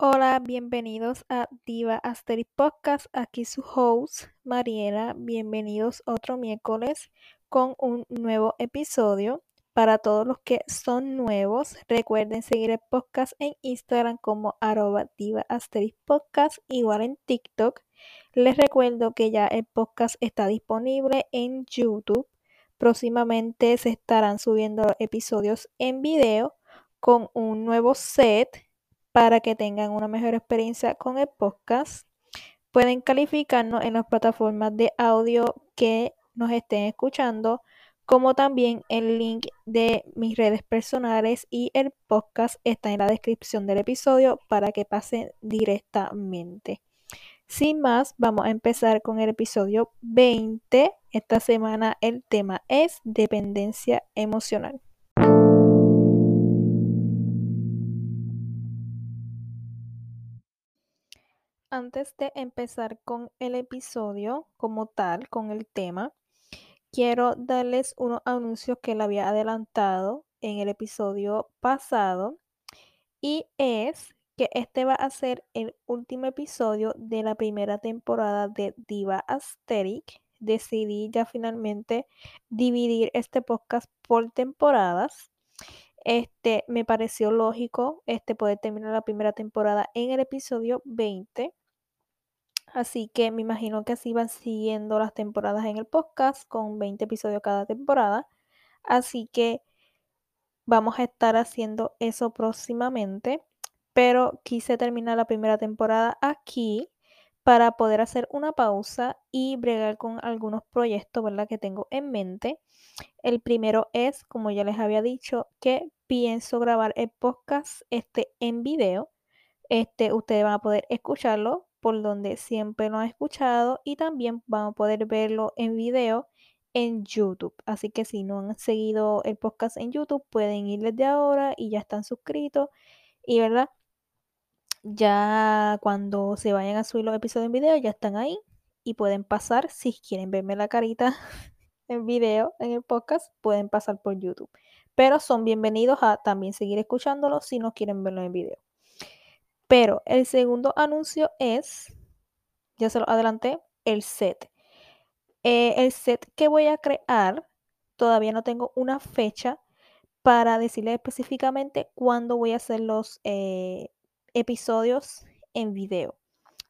Hola, bienvenidos a Diva Asterix Podcast. Aquí su host, Mariela. Bienvenidos otro miércoles con un nuevo episodio. Para todos los que son nuevos, recuerden seguir el podcast en Instagram como arroba Diva Asterix Podcast, igual en TikTok. Les recuerdo que ya el podcast está disponible en YouTube. Próximamente se estarán subiendo episodios en video con un nuevo set para que tengan una mejor experiencia con el podcast. Pueden calificarnos en las plataformas de audio que nos estén escuchando, como también el link de mis redes personales y el podcast está en la descripción del episodio para que pasen directamente. Sin más, vamos a empezar con el episodio 20. Esta semana el tema es dependencia emocional. Antes de empezar con el episodio como tal, con el tema, quiero darles unos anuncios que le había adelantado en el episodio pasado y es que este va a ser el último episodio de la primera temporada de Diva Asterix. Decidí ya finalmente dividir este podcast por temporadas. Este me pareció lógico este poder terminar la primera temporada en el episodio 20 Así que me imagino que así van siguiendo las temporadas en el podcast con 20 episodios cada temporada. Así que vamos a estar haciendo eso próximamente. Pero quise terminar la primera temporada aquí para poder hacer una pausa y bregar con algunos proyectos ¿verdad? que tengo en mente. El primero es, como ya les había dicho, que pienso grabar el podcast este en video. Este, ustedes van a poder escucharlo por donde siempre lo han escuchado y también van a poder verlo en video en YouTube. Así que si no han seguido el podcast en YouTube, pueden ir desde ahora y ya están suscritos. Y verdad, ya cuando se vayan a subir los episodios en video, ya están ahí y pueden pasar, si quieren verme la carita en video en el podcast, pueden pasar por YouTube. Pero son bienvenidos a también seguir escuchándolo si no quieren verlo en video. Pero el segundo anuncio es, ya se lo adelanté, el set. Eh, el set que voy a crear, todavía no tengo una fecha para decirle específicamente cuándo voy a hacer los eh, episodios en video.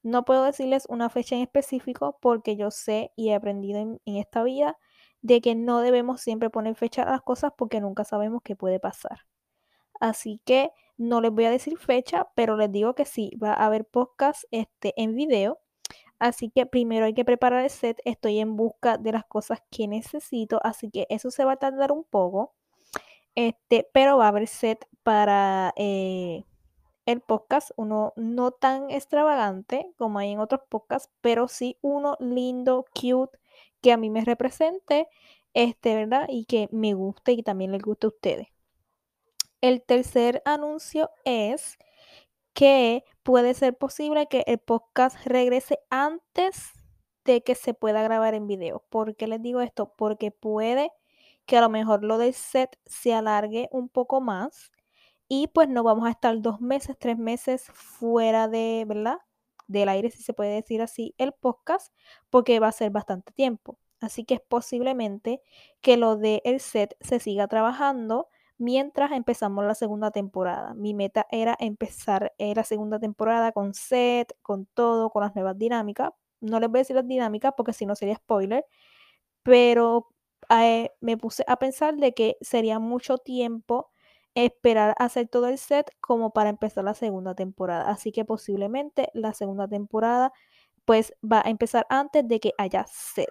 No puedo decirles una fecha en específico porque yo sé y he aprendido en, esta vida de que no debemos siempre poner fecha a las cosas porque nunca sabemos qué puede pasar. Así que no les voy a decir fecha, pero les digo que sí, va a haber podcast este, en video. Así que primero hay que preparar el set. Estoy en busca de las cosas que necesito, así que eso se va a tardar un poco. Este, pero va a haber set para eh, el podcast, uno no tan extravagante como hay en otros podcasts, pero sí uno lindo, cute, que a mí me represente, este, ¿verdad? Y que me guste y también les guste a ustedes. El tercer anuncio es que puede ser posible que el podcast regrese antes de que se pueda grabar en video. ¿Por qué les digo esto? Porque puede que a lo mejor lo del set se alargue un poco más y pues no vamos a estar dos meses, tres meses fuera de, ¿verdad? Del aire, si se puede decir así, el podcast, porque va a ser bastante tiempo. Así que es posiblemente que lo del set se siga trabajando mientras empezamos la segunda temporada. Mi meta era empezar eh, la segunda temporada con set, con todo, con las nuevas dinámicas. No les voy a decir las dinámicas porque si no sería spoiler, pero eh, me puse a pensar de que sería mucho tiempo esperar a hacer todo el set como para empezar la segunda temporada. Así que posiblemente la segunda temporada pues va a empezar antes de que haya set.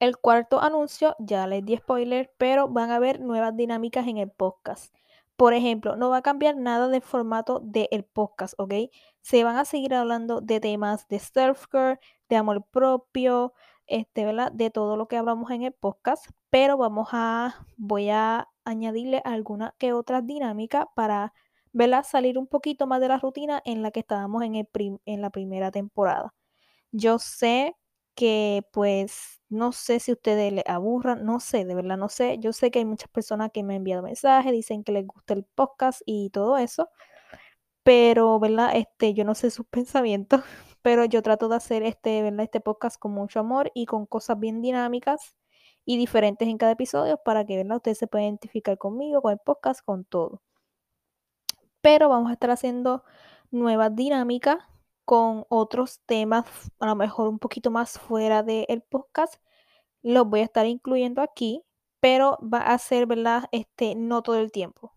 El cuarto anuncio, ya les di spoiler, pero van a haber nuevas dinámicas en el podcast. Por ejemplo, no va a cambiar nada del formato del podcast, ¿ok? Se van a seguir hablando de temas de self-care, de amor propio, este, ¿verdad? De todo lo que hablamos en el podcast, pero vamos a, voy a añadirle alguna que otra dinámica para, ¿verdad? Salir un poquito más de la rutina en la que estábamos en, el en la primera temporada. Yo sé que pues no sé si ustedes les aburran, no sé, de verdad no sé. Yo sé que hay muchas personas que me han enviado mensajes, dicen que les gusta el podcast y todo eso, pero, ¿verdad? Este, yo no sé sus pensamientos, pero yo trato de hacer este, ¿verdad? Este podcast con mucho amor y con cosas bien dinámicas y diferentes en cada episodio para que, ¿verdad? Ustedes se puedan identificar conmigo, con el podcast, con todo. Pero vamos a estar haciendo nuevas dinámicas con otros temas, a lo mejor un poquito más fuera del podcast. Los voy a estar incluyendo aquí, pero va a ser, ¿verdad? Este, no todo el tiempo.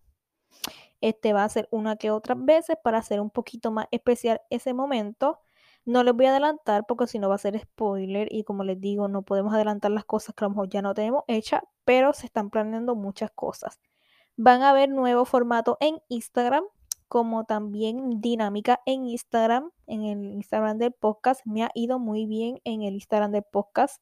Este va a ser una que otras veces para hacer un poquito más especial ese momento. No les voy a adelantar porque si no va a ser spoiler y como les digo, no podemos adelantar las cosas que a lo mejor ya no tenemos hechas, pero se están planeando muchas cosas. Van a haber nuevo formato en Instagram, como también dinámica en Instagram, en el Instagram del podcast. Me ha ido muy bien en el Instagram del podcast.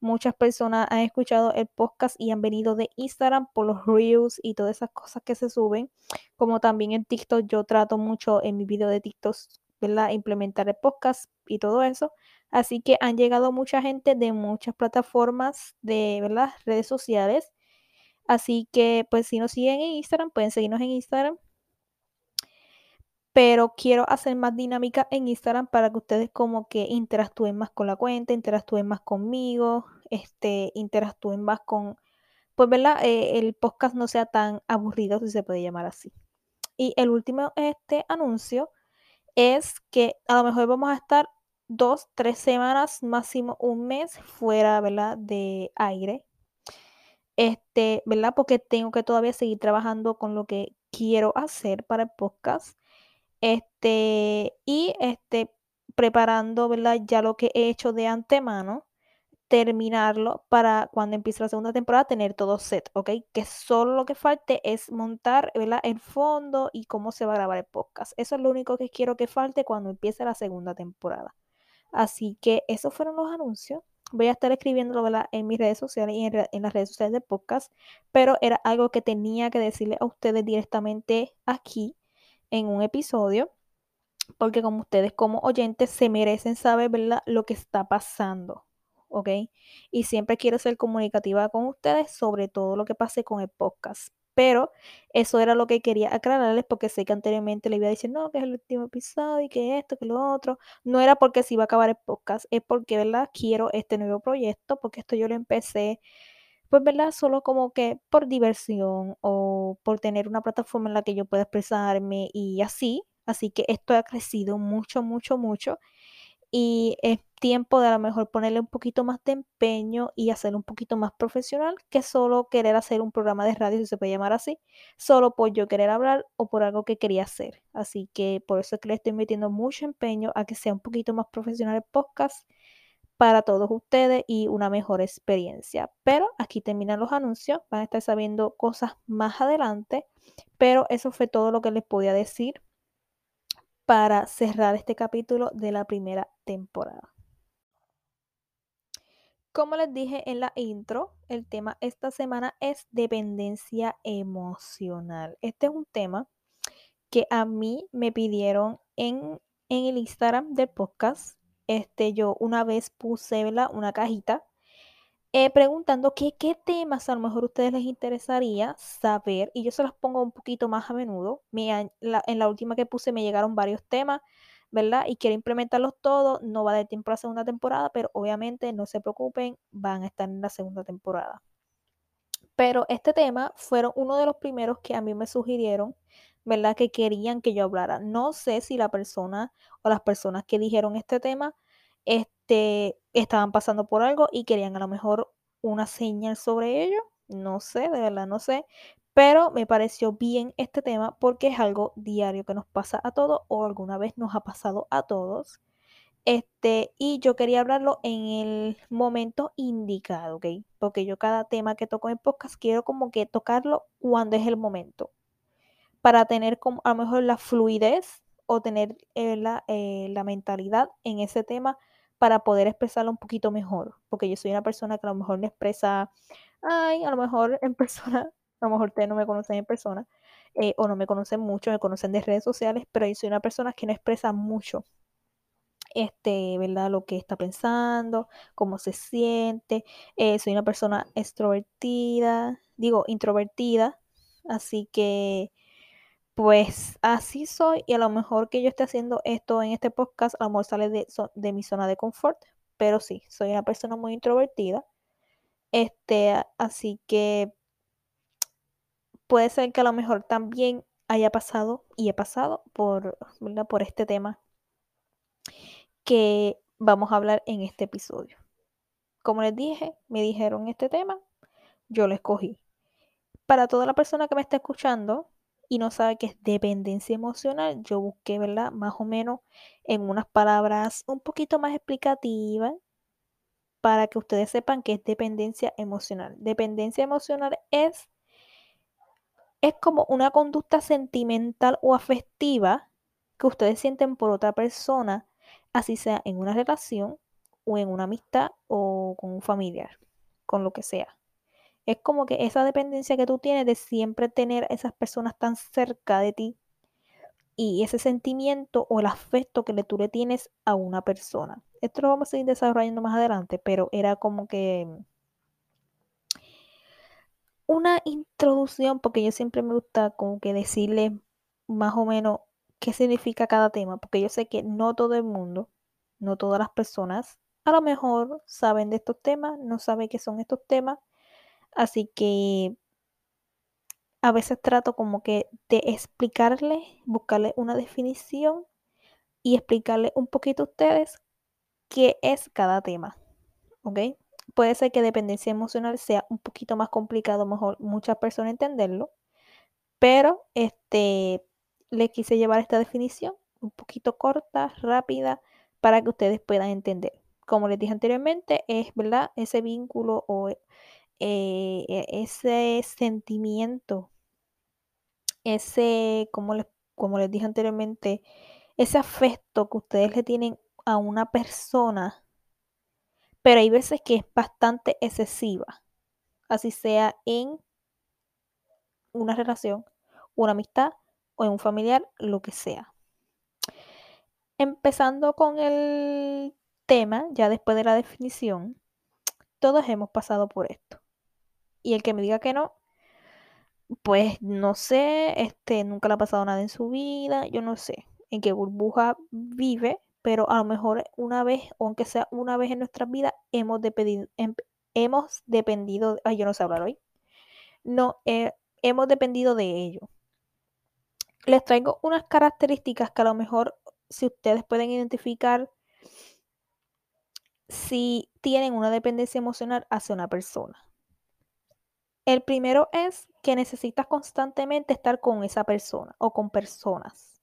Muchas personas han escuchado el podcast y han venido de Instagram por los reels y todas esas cosas que se suben. Como también en TikTok, yo trato mucho en mi video de TikTok, ¿verdad? Implementar el podcast y todo eso. Así que han llegado mucha gente de muchas plataformas de, ¿verdad? Redes sociales. Así que, pues, si nos siguen en Instagram, pueden seguirnos en Instagram pero quiero hacer más dinámica en Instagram para que ustedes como que interactúen más con la cuenta, interactúen más conmigo, este, interactúen más con, pues, ¿verdad? Eh, el podcast no sea tan aburrido, si se puede llamar así. Y el último este anuncio es que a lo mejor vamos a estar dos, tres semanas, máximo un mes fuera, ¿verdad? De aire. Este, ¿verdad? Porque tengo que todavía seguir trabajando con lo que quiero hacer para el podcast. Este, y este, preparando, ¿verdad? Ya lo que he hecho de antemano, terminarlo para cuando empiece la segunda temporada tener todo set, ¿ok? Que solo lo que falte es montar, ¿verdad? El fondo y cómo se va a grabar el podcast. Eso es lo único que quiero que falte cuando empiece la segunda temporada. Así que esos fueron los anuncios. Voy a estar escribiéndolo ¿verdad? en mis redes sociales y en, las redes sociales del podcast, pero era algo que tenía que decirle a ustedes directamente aquí en un episodio, porque como ustedes como oyentes se merecen saber, ¿verdad? Lo que está pasando, ¿ok? Y siempre quiero ser comunicativa con ustedes sobre todo lo que pase con el podcast. Pero eso era lo que quería aclararles porque sé que anteriormente le iba a decir, no, que es el último episodio y que esto, que lo otro. No era porque se iba a acabar el podcast, es porque, ¿verdad? Quiero este nuevo proyecto porque esto yo lo empecé pues, ¿verdad? Solo como que por diversión o por tener una plataforma en la que yo pueda expresarme y así. Así que esto ha crecido mucho, mucho, mucho. Y es tiempo de a lo mejor ponerle un poquito más de empeño y hacerlo un poquito más profesional que solo querer hacer un programa de radio, si se puede llamar así, solo por yo querer hablar o por algo que quería hacer. Así que por eso es que le estoy metiendo mucho empeño a que sea un poquito más profesional el podcast para todos ustedes y una mejor experiencia. Pero aquí terminan los anuncios, van a estar sabiendo cosas más adelante, pero eso fue todo lo que les podía decir para cerrar este capítulo de la primera temporada. Como les dije en la intro, el tema esta semana es dependencia emocional. Este es un tema que a mí me pidieron en, en el Instagram del podcast este, yo una vez puse una cajita eh, preguntando qué temas a lo mejor a ustedes les interesaría saber y yo se las pongo un poquito más a menudo. en la última que puse me llegaron varios temas, ¿verdad? Y quiero implementarlos todos. No va a dar tiempo a la segunda temporada, pero obviamente no se preocupen, van a estar en la segunda temporada. Pero este tema fueron uno de los primeros que a mí me sugirieron ¿verdad? Que querían que yo hablara. No sé si la persona o las personas que dijeron este tema este, estaban pasando por algo y querían a lo mejor una señal sobre ello. No sé, de verdad no sé. Pero me pareció bien este tema porque es algo diario que nos pasa a todos o alguna vez nos ha pasado a todos. Este, y yo quería hablarlo en el momento indicado, ¿ok? Porque yo cada tema que toco en podcast quiero como que tocarlo cuando es el momento para tener como a lo mejor la fluidez o tener eh, la, eh, la, mentalidad en ese tema para poder expresarlo un poquito mejor. Porque yo soy una persona que a lo mejor me expresa, ay, a lo mejor en persona, a lo mejor ustedes no me conocen en persona eh, o no me conocen mucho, me conocen de redes sociales, pero yo soy una persona que no expresa mucho. este, ¿verdad? Lo que está pensando, cómo se siente. Eh, soy una persona extrovertida, digo, introvertida, así que pues así soy y a lo mejor que yo esté haciendo esto en este podcast, a lo mejor sale de, mi zona de confort, pero sí, soy una persona muy introvertida. Este, así que puede ser que a lo mejor también haya pasado y he pasado por, por este tema que vamos a hablar en este episodio. Como les dije, me dijeron este tema, yo lo escogí. Para toda la persona que me está escuchando y no sabe qué es dependencia emocional, yo busqué, ¿verdad? Más o menos en unas palabras un poquito más explicativas para que ustedes sepan qué es dependencia emocional. Dependencia emocional es, es como una conducta sentimental o afectiva que ustedes sienten por otra persona así sea en una relación o en una amistad o con un familiar, con lo que sea. Es como que esa dependencia que tú tienes de siempre tener a esas personas tan cerca de ti y ese sentimiento o el afecto que tú le tienes a una persona. Esto lo vamos a seguir desarrollando más adelante, pero era como que una introducción, porque yo siempre me gusta como que decirle más o menos qué significa cada tema, porque yo sé que no todo el mundo, no todas las personas, a lo mejor saben de estos temas, no saben qué son estos temas, así que a veces trato como que de explicarle, buscarle una definición y explicarle un poquito a ustedes qué es cada tema, ¿ok? Puede ser que dependencia emocional sea un poquito más complicado, mejor muchas personas entenderlo, pero este le quise llevar esta definición un poquito corta, rápida, para que ustedes puedan entender. Como les dije anteriormente, es verdad ese vínculo o eh, e, ese sentimiento, ese, como les, como les dije anteriormente, ese afecto que ustedes le tienen a una persona, pero hay veces que es bastante excesiva, así sea en una relación, una amistad o en un familiar, lo que sea. Empezando con el tema, ya después de la definición, todos hemos pasado por esto. Y el que me diga que no, pues no sé, este, nunca le ha pasado nada en su vida, yo no sé en qué burbuja vive, pero a lo mejor una vez, o aunque sea una vez en nuestra vida, hemos dependido, em, hemos dependido, ay, yo no sé hablar hoy, no, eh, hemos dependido de ello les traigo unas características que a lo mejor si ustedes pueden identificar si tienen una dependencia emocional hacia una persona. El primero es que necesitas constantemente estar con esa persona o con personas.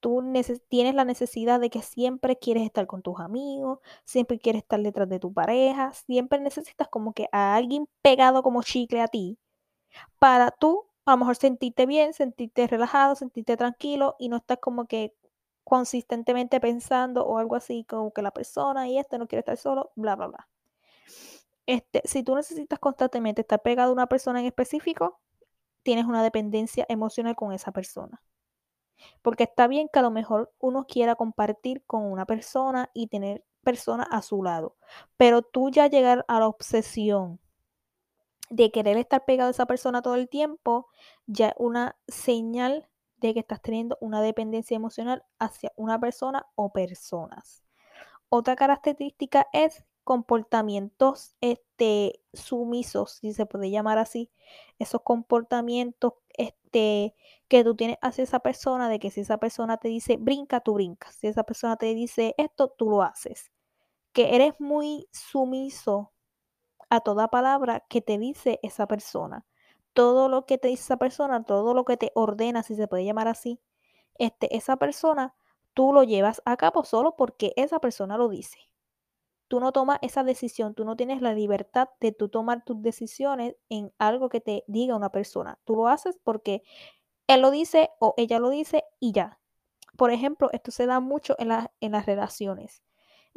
Tú tienes la necesidad de que siempre quieres estar con tus amigos, siempre quieres estar detrás de tu pareja, siempre necesitas como que a alguien pegado como chicle a ti para tú a lo mejor sentirte bien, sentirte relajado, sentirte tranquilo y no estás como que consistentemente pensando o algo así como que la persona y este no quiere estar solo, bla, bla, bla. Este, si tú necesitas constantemente estar pegado a una persona en específico, tienes una dependencia emocional con esa persona. Porque está bien que a lo mejor uno quiera compartir con una persona y tener personas a su lado, pero tú ya llegar a la obsesión de querer estar pegado a esa persona todo el tiempo, ya una señal de que estás teniendo una dependencia emocional hacia una persona o personas. Otra característica es comportamientos este, sumisos, si se puede llamar así, esos comportamientos este, que tú tienes hacia esa persona, de que si esa persona te dice brinca, tú brincas, si esa persona te dice esto, tú lo haces, que eres muy sumiso a toda palabra que te dice esa persona. Todo lo que te dice esa persona, todo lo que te ordena, si se puede llamar así, este, esa persona, tú lo llevas a cabo solo porque esa persona lo dice. Tú no tomas esa decisión, tú no tienes la libertad de tú tomar tus decisiones en algo que te diga una persona. Tú lo haces porque él lo dice o ella lo dice y ya. Por ejemplo, esto se da mucho en, en las relaciones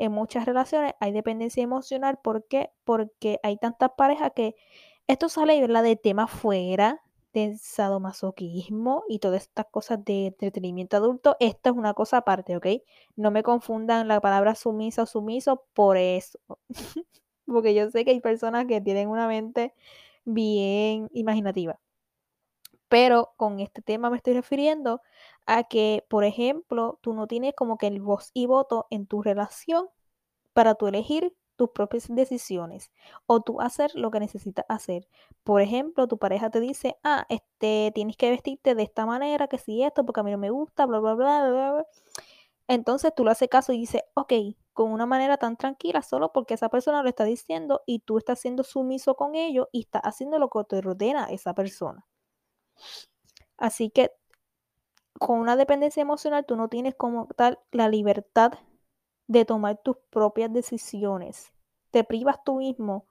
en muchas relaciones hay dependencia emocional. ¿Por qué? Porque hay tantas parejas que esto sale ¿verdad? de tema fuera de sadomasoquismo y todas estas cosas de entretenimiento adulto, esta es una cosa aparte, ¿ok? No me confundan la palabra sumisa o sumiso por eso. Porque yo sé que hay personas que tienen una mente bien imaginativa. Pero con este tema me estoy refiriendo a que, por ejemplo, tú no tienes como que el voz y voto en tu relación para tú elegir tus propias decisiones o tú hacer lo que necesitas hacer. Por ejemplo, tu pareja te dice, ah, este, tienes que vestirte de esta manera, que si esto, porque a mí no me gusta, bla, bla, bla, bla, bla. Entonces tú le haces caso y dices, ok, con una manera tan tranquila, solo porque esa persona lo está diciendo y tú estás siendo sumiso con ello y estás haciendo lo que te ordena esa persona. Así que con una dependencia emocional tú no tienes como tal la libertad de tomar tus propias decisiones. Te privas tú mismo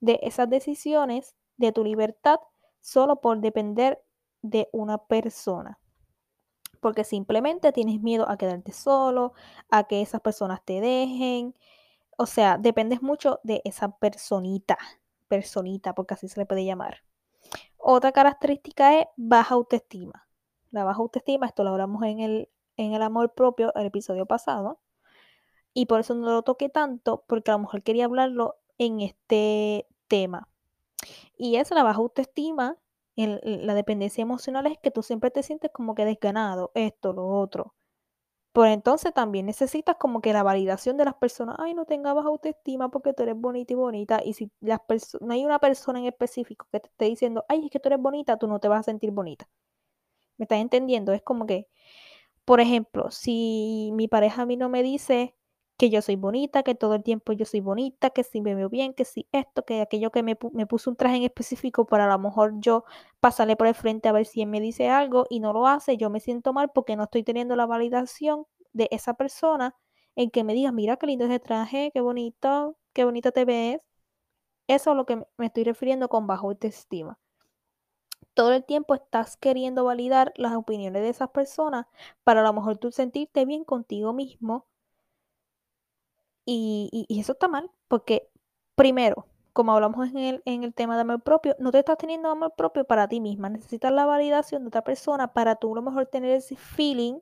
de esas decisiones, de tu libertad, solo por depender de una persona. Porque simplemente tienes miedo a quedarte solo, a que esas personas te dejen. O sea, dependes mucho de esa personita, personita, porque así se le puede llamar. Otra característica es baja autoestima. La baja autoestima, esto lo hablamos en el, en el amor propio, el episodio pasado. Y por eso no lo toqué tanto, porque a lo mejor quería hablarlo en este tema. Y es la baja autoestima, la dependencia emocional es que tú siempre te sientes como que desganado, esto, lo otro. Por entonces también necesitas como que la validación de las personas, ay, no tengas baja autoestima porque tú eres bonita y bonita. Y si las no hay una persona en específico que te esté diciendo, ay, es que tú eres bonita, tú no te vas a sentir bonita. ¿Me estás entendiendo? Es como que, por ejemplo, si mi pareja a mí no me dice que yo soy bonita, que todo el tiempo yo soy bonita, que si me veo bien, que si esto, que aquello que me, me puso un traje en específico para a lo mejor yo pasarle por el frente a ver si él me dice algo y no lo hace, yo me siento mal porque no estoy teniendo la validación de esa persona en que me diga, mira qué lindo ese traje, qué bonito, qué bonita te ves. Eso es lo que me estoy refiriendo con bajo autoestima. Todo el tiempo estás queriendo validar las opiniones de esas personas para a lo mejor tú sentirte bien contigo mismo y, eso está mal, porque primero, como hablamos en el, en el tema de amor propio, no te estás teniendo amor propio para ti misma. Necesitas la validación de otra persona para tú a lo mejor tener ese feeling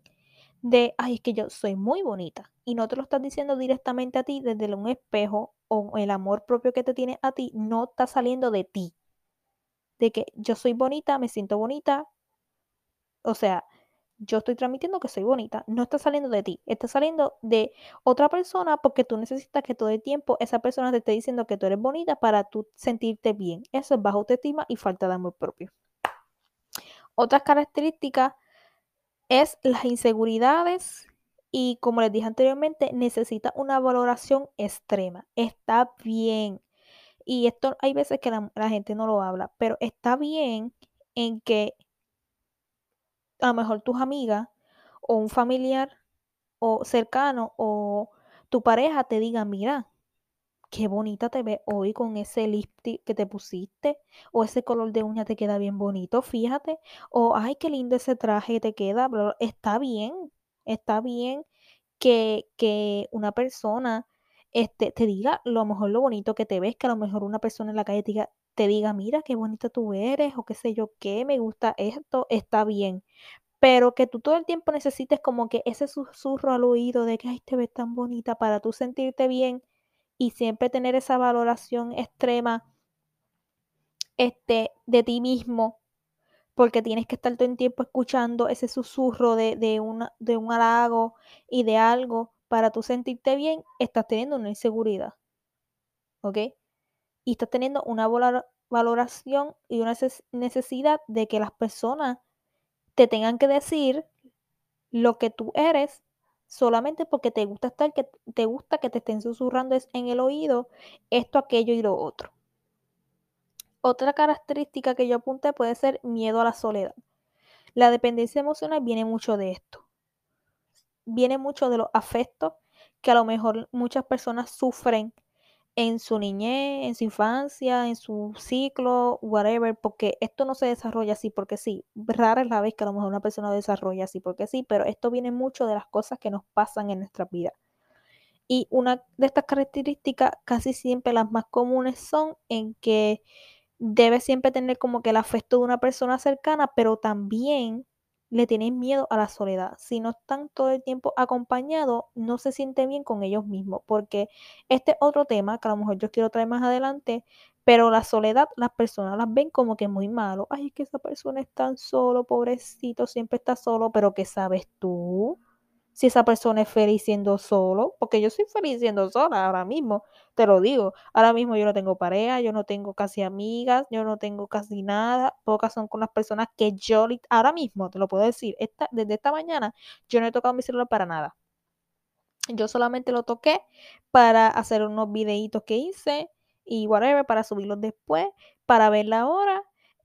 de, ay, es que yo soy muy bonita. Y no te lo estás diciendo directamente a ti desde un espejo o el amor propio que te tiene a ti no está saliendo de ti. De que yo soy bonita, me siento bonita. O sea, yo estoy transmitiendo que soy bonita, no está saliendo de ti, está saliendo de otra persona porque tú necesitas que todo el tiempo esa persona te esté diciendo que tú eres bonita para tú sentirte bien. Eso es bajo autoestima y falta de amor propio. Otras características es las inseguridades y como les dije anteriormente, necesita una valoración extrema. Está bien. Y esto hay veces que la, la gente no lo habla, pero está bien en que a lo mejor tus amigas o un familiar o cercano o tu pareja te diga, mira, qué bonita te ves hoy con ese lipstick que te pusiste, o ese color de uña te queda bien bonito, fíjate, o ay, qué lindo ese traje te queda, está bien, está bien que, que una persona este, te diga lo mejor lo bonito que te ves, que a lo mejor una persona en la calle te diga, te diga, mira qué bonita tú eres, o qué sé yo qué, me gusta esto, está bien. Pero que tú todo el tiempo necesites como que ese susurro al oído de que, ay, te ves tan bonita para tú sentirte bien y siempre tener esa valoración extrema este, de ti mismo, porque tienes que estar todo el tiempo escuchando ese susurro de, de, de un halago y de algo para tú sentirte bien, estás teniendo una inseguridad. ¿Ok? Y estás teniendo una valoración y una necesidad de que las personas te tengan que decir lo que tú eres solamente porque te gusta estar que te gusta que te estén susurrando en el oído esto, aquello y lo otro. Otra característica que yo apunté puede ser miedo a la soledad. La dependencia emocional viene mucho de esto. Viene mucho de los afectos que a lo mejor muchas personas sufren en su niñez, en su infancia, en su ciclo, whatever, porque esto no se desarrolla así porque sí. Rara es la vez que a lo mejor una persona desarrolla así porque sí, pero esto viene mucho de las cosas que nos pasan en nuestra vida. Y una de estas características, casi siempre las más comunes son en que debes siempre tener como que el afecto de una persona cercana, pero también le tienen miedo a la soledad. Si no están todo el tiempo acompañados, no se sienten bien con ellos mismos, porque este es otro tema que a lo mejor yo quiero traer más adelante, pero la soledad las personas las ven como que muy malo. Ay, es que esa persona es tan solo, pobrecito, siempre está solo, pero ¿qué sabes tú? Si esa persona es feliz siendo solo, porque yo soy feliz siendo sola ahora mismo, te lo digo, ahora mismo yo no tengo pareja, yo no tengo casi amigas, yo no tengo casi nada, pocas son con las personas que yo ahora mismo, te lo puedo decir, esta, desde esta mañana yo no he tocado mi celular para nada. Yo solamente lo toqué para hacer unos videitos que hice y whatever, para subirlos después, para ver la hora,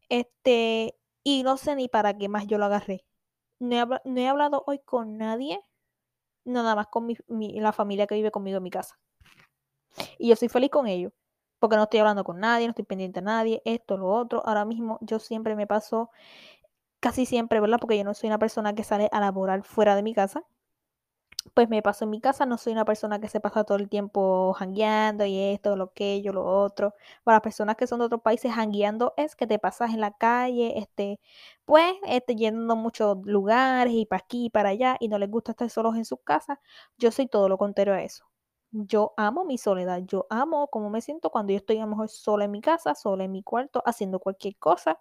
este, y no sé ni para qué más yo lo agarré. No he, no he hablado hoy con nadie nada más con mi, la familia que vive conmigo en mi casa. Y yo soy feliz con ellos, porque no estoy hablando con nadie, no estoy pendiente a nadie, esto, lo otro. Ahora mismo yo siempre me paso, casi siempre, ¿verdad? Porque yo no soy una persona que sale a laborar fuera de mi casa pues me paso en mi casa, no soy una persona que se pasa todo el tiempo jangueando y esto, lo que yo, lo otro. Para las personas que son de otros países, jangueando es que te pasas en la calle, este, pues, este, yendo a muchos lugares y para aquí y para allá y no les gusta estar solos en sus casas. Yo soy todo lo contrario a eso. Yo amo mi soledad, yo amo cómo me siento cuando yo estoy a lo mejor sola en mi casa, sola en mi cuarto, haciendo cualquier cosa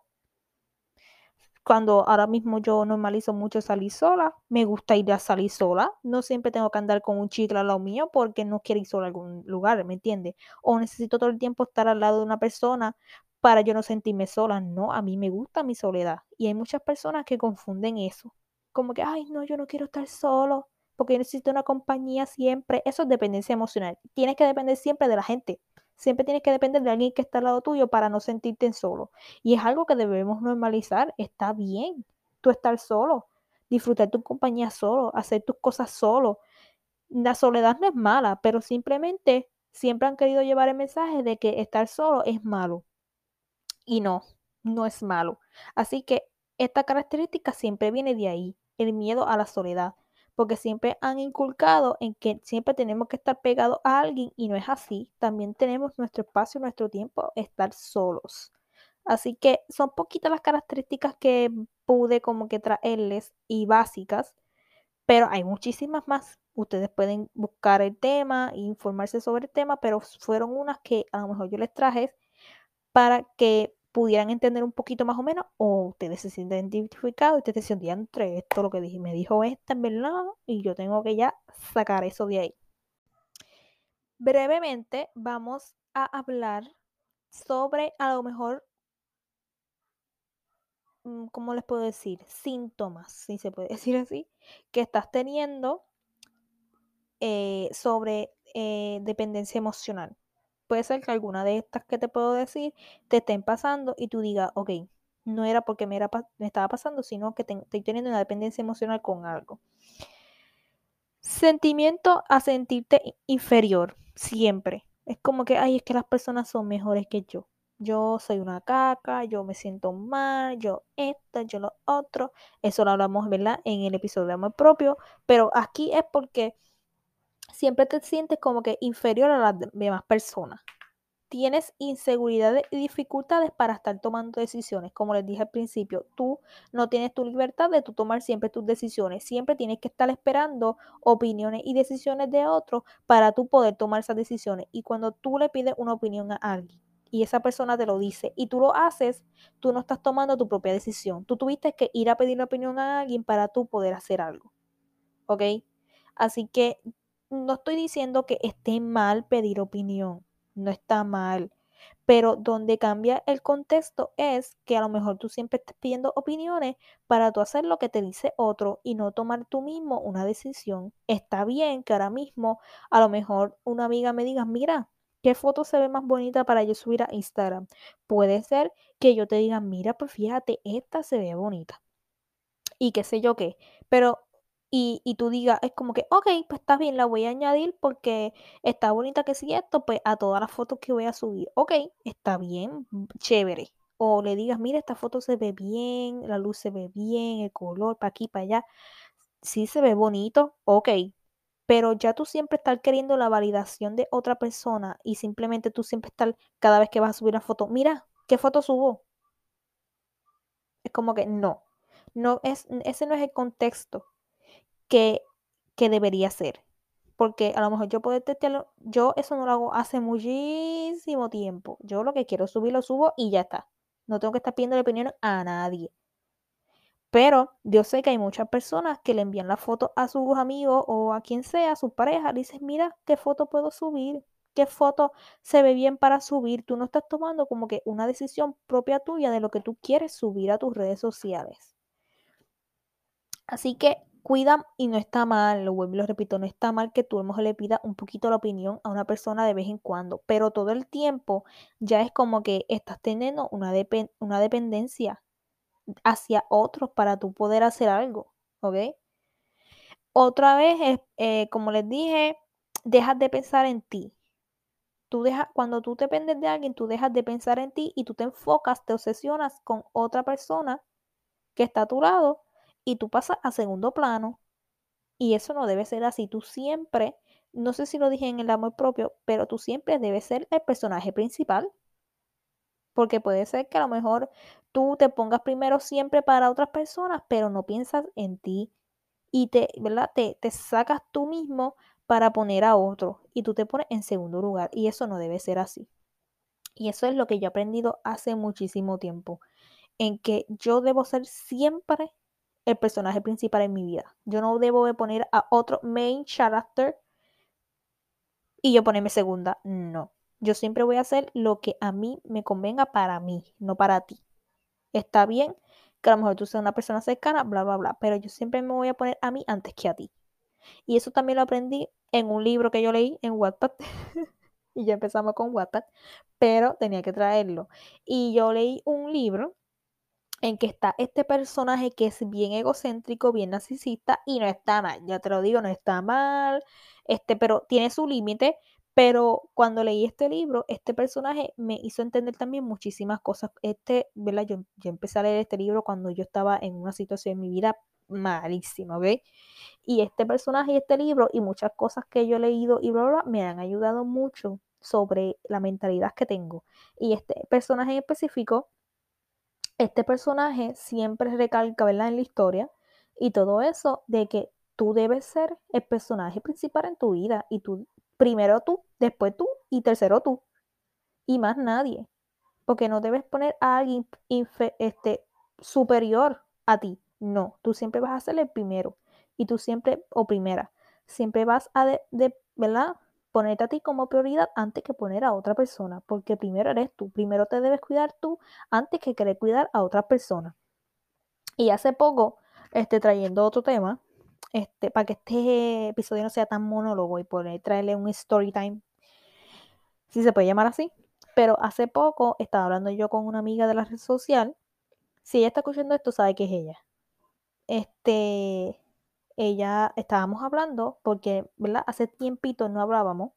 cuando ahora mismo yo normalizo mucho salir sola, me gusta ir a salir sola, no siempre tengo que andar con un chicle al lado mío porque no quiero ir sola a algún lugar, ¿me entiendes? O necesito todo el tiempo estar al lado de una persona para yo no sentirme sola, no, a mí me gusta mi soledad y hay muchas personas que confunden eso, como que, ay, no, yo no quiero estar solo porque yo necesito una compañía siempre, eso es dependencia emocional, tienes que depender siempre de la gente, Siempre tienes que depender de alguien que está al lado tuyo para no sentirte solo. Y es algo que debemos normalizar. Está bien tú estar solo, disfrutar tu compañía solo, hacer tus cosas solo. La soledad no es mala, pero simplemente siempre han querido llevar el mensaje de que estar solo es malo. Y no, no es malo. Así que esta característica siempre viene de ahí, el miedo a la soledad porque siempre han inculcado en que siempre tenemos que estar pegados a alguien y no es así. También tenemos nuestro espacio, nuestro tiempo, estar solos. Así que son poquitas las características que pude como que traerles y básicas, pero hay muchísimas más. Ustedes pueden buscar el tema informarse sobre el tema, pero fueron unas que a lo mejor yo les traje para que pudieran entender un poquito más o menos, o ustedes se sienten identificados ustedes se sienten entre esto, lo que dije, me dijo esta en verdad, y yo tengo que ya sacar eso de ahí. Brevemente vamos a hablar sobre a lo mejor, mm, ¿cómo les puedo decir? Síntomas, si se puede decir así, que estás teniendo eh, sobre eh, dependencia emocional puede ser que alguna de estas que te puedo decir te estén pasando y tú digas, ok, no era porque me, era, me estaba pasando, sino que estoy teniendo una dependencia emocional con algo. Sentimiento a sentirte inferior, siempre. Es como que, ay, es que las personas son mejores que yo. Yo soy una caca, yo me siento mal, yo esto, yo lo otro. Eso lo hablamos, ¿verdad? En el episodio de amor propio. Pero aquí es porque siempre te sientes como que inferior a las demás personas. Tienes inseguridades y dificultades para estar tomando decisiones. Como les dije al principio, tú no tienes tu libertad de tú tomar siempre tus decisiones. Siempre tienes que estar esperando opiniones y decisiones de otros para tú poder tomar esas decisiones. Y cuando tú le pides una opinión a alguien y esa persona te lo dice y tú lo haces, tú no estás tomando tu propia decisión. Tú tuviste que ir a pedir la opinión a alguien para tú poder hacer algo. ¿Ok? Así que no estoy diciendo que esté mal pedir opinión, no está mal, pero donde cambia el contexto es que a lo mejor tú siempre estás pidiendo opiniones para tú hacer lo que te dice otro y no tomar tú mismo una decisión. Está bien que ahora mismo a lo mejor una amiga me diga, mira, ¿qué foto se ve más bonita para yo subir a Instagram? Puede ser que yo te diga, mira, pues fíjate, esta se ve bonita. Y qué sé yo qué. Pero y, y tú digas, es como que, ok, pues está bien, la voy a añadir porque está bonita que si esto, pues a todas las fotos que voy a subir, ok, está bien, mm, chévere. O le digas, mira, esta foto se ve bien, la luz se ve bien, el color, para aquí, para allá. Sí se ve bonito, ok. Pero ya tú siempre estás queriendo la validación de otra persona y simplemente tú siempre estás, cada vez que vas a subir una foto, mira, ¿Qué foto subo? Es como que no. No es, ese no es el contexto que, que debería ser. Porque a lo mejor yo puedo testearlo, yo eso no lo hago hace muchísimo tiempo. Yo lo que quiero subir lo subo y ya está. No tengo que estar pidiendo la opinión a nadie. Pero yo sé que hay muchas personas que le envían la foto a sus amigos o a quien sea, a su pareja, le dicen, mira, ¿qué foto puedo subir? ¿Qué foto se ve bien para subir? Tú no estás tomando como que una decisión propia tuya de lo que tú quieres subir a tus redes sociales. Así que cuida y no está mal, lo repito, no está mal que tú mejor le pida un poquito la opinión a una persona de vez en cuando, pero todo el tiempo ya es como que estás teniendo una, una dependencia hacia otros para tú poder hacer algo, ¿ok? Otra vez, eh, como les dije, dejas de pensar en ti. Tú cuando tú dependes de alguien, tú dejas de pensar en ti y tú te enfocas, te obsesionas con otra persona que está a tu lado y tú pasas a segundo plano. Y eso no debe ser así. Tú siempre, no sé si lo dije en el amor propio, pero tú siempre debes ser el personaje principal. Porque puede ser que a lo mejor tú te pongas primero siempre para otras personas, pero no piensas en ti. Y te, ¿verdad? Te, te sacas tú mismo para poner a otro. Y tú te pones en segundo lugar. Y eso no debe ser así. Y eso es lo que yo he aprendido hace muchísimo tiempo. En que yo debo ser siempre el personaje principal en mi vida. Yo no debo de poner a otro main character y yo ponerme segunda. No. Yo siempre voy a hacer lo que a mí me convenga para mí, no para ti. Está bien que a lo mejor tú seas una persona cercana, bla, bla, bla, pero yo siempre me voy a poner a mí antes que a ti. Y eso también lo aprendí en un libro que yo leí en Wattpad. y ya empezamos con Wattpad, pero tenía que traerlo. Y yo leí un libro en que está este personaje que es bien egocéntrico, bien narcisista y no está mal, ya te lo digo, no está mal, este, pero tiene su límite, pero cuando leí este libro, este personaje me hizo entender también muchísimas cosas. Este, ¿verdad? Yo, yo empecé a leer este libro cuando yo estaba en una situación en mi vida malísima, ¿ok? Y este personaje y este libro y muchas cosas que yo he leído y bla, bla, me han ayudado mucho sobre la mentalidad que tengo. Y este personaje en específico este personaje siempre recalca, ¿verdad? En la historia y todo eso de que tú debes ser el personaje principal en tu vida y tú, primero tú, después tú y tercero tú y más nadie. Porque no debes poner a alguien este, superior a ti. No, tú siempre vas a ser el primero y tú siempre, o primera, siempre vas a, de, ¿verdad? Ponerte a ti como prioridad antes que poner a otra persona, porque primero eres tú, primero te debes cuidar tú antes que querer cuidar a otra persona. Y hace poco, este, trayendo otro tema, este, para que este episodio no sea tan monólogo y poder traerle un story time, si se puede llamar así, pero hace poco estaba hablando yo con una amiga de la red social, si ella está escuchando esto, sabe que es ella. Este, ella estábamos hablando porque, ¿verdad? Hace tiempito no hablábamos.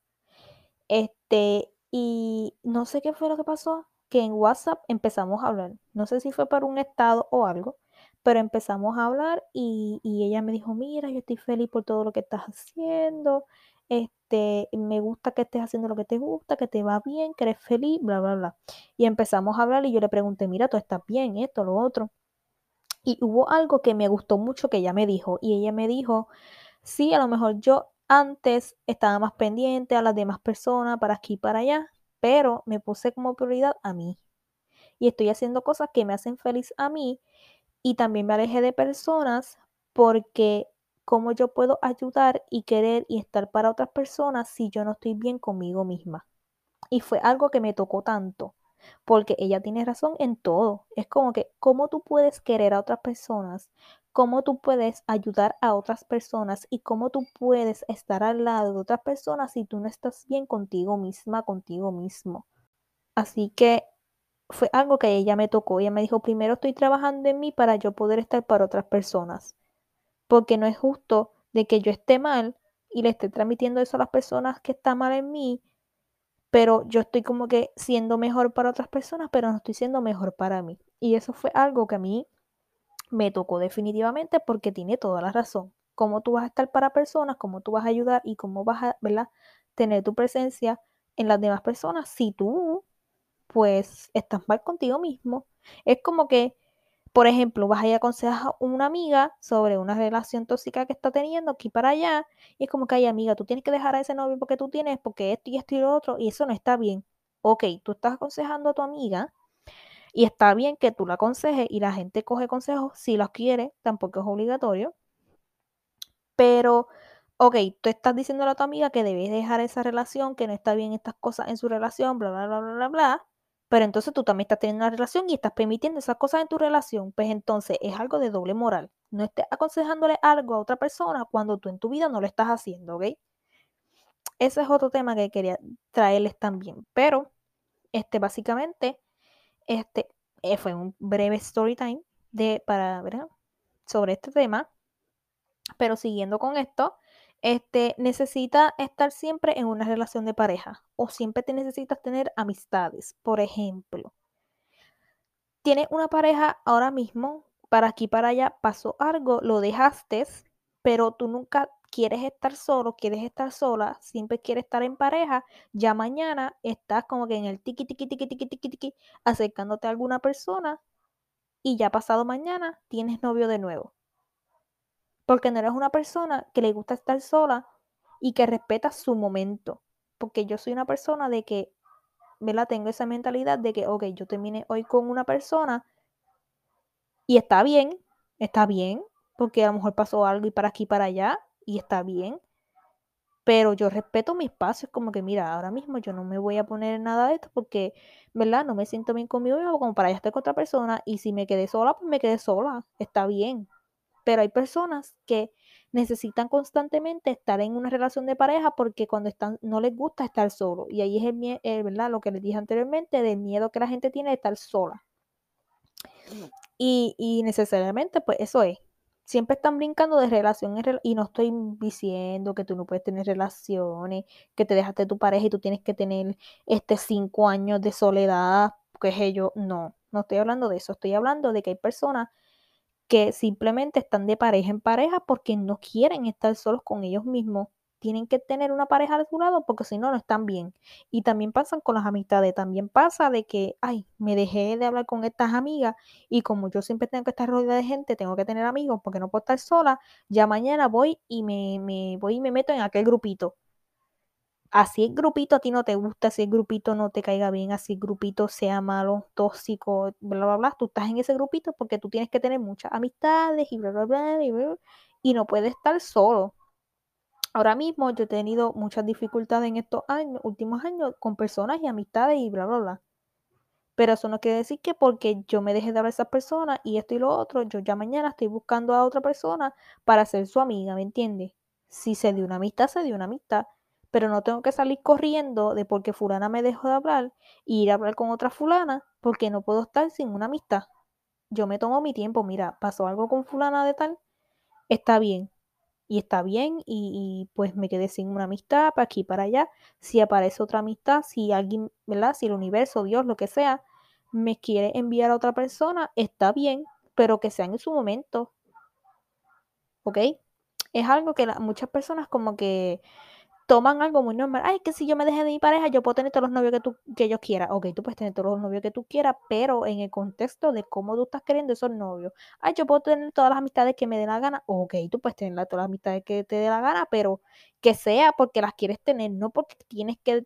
Este, y no sé qué fue lo que pasó, que en WhatsApp empezamos a hablar. No sé si fue por un estado o algo, pero empezamos a hablar y, y ella me dijo, mira, yo estoy feliz por todo lo que estás haciendo. Este, me gusta que estés haciendo lo que te gusta, que te va bien, que eres feliz, bla, bla, bla. Y empezamos a hablar y yo le pregunté, mira, tú estás bien, esto, lo otro. Y hubo algo que me gustó mucho que ella me dijo. Y ella me dijo, sí, a lo mejor yo antes estaba más pendiente a las demás personas para aquí y para allá, pero me puse como prioridad a mí. Y estoy haciendo cosas que me hacen feliz a mí. Y también me alejé de personas porque cómo yo puedo ayudar y querer y estar para otras personas si yo no estoy bien conmigo misma. Y fue algo que me tocó tanto porque ella tiene razón en todo. Es como que cómo tú puedes querer a otras personas, cómo tú puedes ayudar a otras personas y cómo tú puedes estar al lado de otras personas si tú no estás bien contigo misma, contigo mismo. Así que fue algo que ella me tocó. Ella me dijo, primero estoy trabajando en mí para yo poder estar para otras personas. Porque no es justo de que yo esté mal y le esté transmitiendo eso a las personas que están mal en mí pero yo estoy como que siendo mejor para otras personas, pero no estoy siendo mejor para mí. Y eso fue algo que a mí me tocó definitivamente porque tiene toda la razón. Cómo tú vas a estar para personas, cómo tú vas a ayudar y cómo vas a tener tu presencia en las demás personas si tú pues estás mal contigo mismo. Es como que, por ejemplo, vas a ir a aconsejar a una amiga sobre una relación tóxica que está teniendo aquí para allá, y es como que, ay, amiga, tú tienes que dejar a ese novio porque tú tienes, porque esto y esto y lo otro, y eso no está bien. Ok, tú estás aconsejando a tu amiga, y está bien que tú la aconsejes y la gente coge consejos si los quiere, tampoco es obligatorio. Pero, ok, tú estás diciéndole a tu amiga que debes dejar esa relación, que no está bien estas cosas en su relación, bla, bla, bla, bla, bla, bla. Pero entonces tú también estás teniendo una relación y estás permitiendo esas cosas en tu relación. Pues entonces es algo de doble moral. No estés aconsejándole algo a otra persona cuando tú en tu vida no lo estás haciendo, ¿ok? Ese es otro tema que quería traerles también. Pero, este, básicamente, este eh, fue un breve story time de, para, sobre este tema. Pero siguiendo con esto, este, necesita estar siempre en una relación de pareja o siempre te necesitas tener amistades. Por ejemplo, tienes una pareja ahora mismo, para aquí, para allá, pasó algo, lo dejaste, pero tú nunca quieres estar solo, quieres estar sola, siempre quieres estar en pareja, ya mañana estás como que en el tiki, tiki, tiki, tiki, tiki, tiki, acercándote a alguna persona y ya pasado mañana tienes novio de nuevo. Porque no eres una persona que le gusta estar sola y que respeta su momento. Porque yo soy una persona de que, ¿verdad? Tengo esa mentalidad de que, ok, yo terminé hoy con una persona y está bien, está bien, porque a lo mejor pasó algo y para aquí, para allá, y está bien. Pero yo respeto mi espacio, es como que, mira, ahora mismo yo no me voy a poner nada de esto porque, ¿verdad? No me siento bien conmigo mismo como para ya estar con otra persona. Y si me quedé sola, pues me quedé sola, está bien. Pero hay personas que necesitan constantemente estar en una relación de pareja porque cuando están no les gusta estar solo. Y ahí es el miedo, ¿verdad? Lo que les dije anteriormente del miedo que la gente tiene de estar sola. Y, y necesariamente, pues eso es siempre están brincando de relación en relación y no estoy diciendo que tú no puedes tener relaciones, que te dejaste tu pareja y tú tienes que tener este cinco años de soledad, que es ello, no, no estoy hablando de eso, estoy hablando de que hay personas que simplemente están de pareja en pareja porque no quieren estar solos con ellos mismos tienen que tener una pareja a su lado porque si no, no están bien. Y también pasan con las amistades, también pasa de que, ay, me dejé de hablar con estas amigas y como yo siempre tengo que estar rodeada de gente, tengo que tener amigos porque no puedo estar sola, ya mañana voy y me, me voy y me meto en aquel grupito. Así el grupito a ti no te gusta, así el grupito no te caiga bien, así el grupito sea malo, tóxico, bla, bla, bla, tú estás en ese grupito porque tú tienes que tener muchas amistades y bla, bla, bla, y, bla, y no puedes estar solo Ahora mismo yo he tenido muchas dificultades en estos años, últimos años con personas y amistades y bla, bla, bla. Pero eso no quiere decir que porque yo me deje de hablar a esas personas y esto y lo otro, yo ya mañana estoy buscando a otra persona para ser su amiga, ¿me entiendes? Si se dio una amistad, se dio una amistad. Pero no tengo que salir corriendo de porque fulana me dejó de hablar y ir a hablar con otra fulana porque no puedo estar sin una amistad. Yo me tomo mi tiempo, mira, pasó algo con fulana de tal, está bien, y está bien y, pues me quedé sin una amistad para aquí para allá. Si aparece otra amistad, si alguien, ¿verdad? Si el universo, Dios, lo que sea, me quiere enviar a otra persona, está bien, pero que sea en su momento. ¿Ok? Es algo que muchas personas como que toman algo muy normal. Ay, que si yo me dejé de mi pareja, yo puedo tener todos los novios que, tú, que yo quiera. Ok, tú puedes tener todos los novios que tú quieras, pero en el contexto de cómo tú estás queriendo esos novios. Ay, yo puedo tener todas las amistades que me dé la gana. Ok, tú puedes tener todas las amistades que te dé la gana, pero que sea porque las quieres tener, no porque tienes que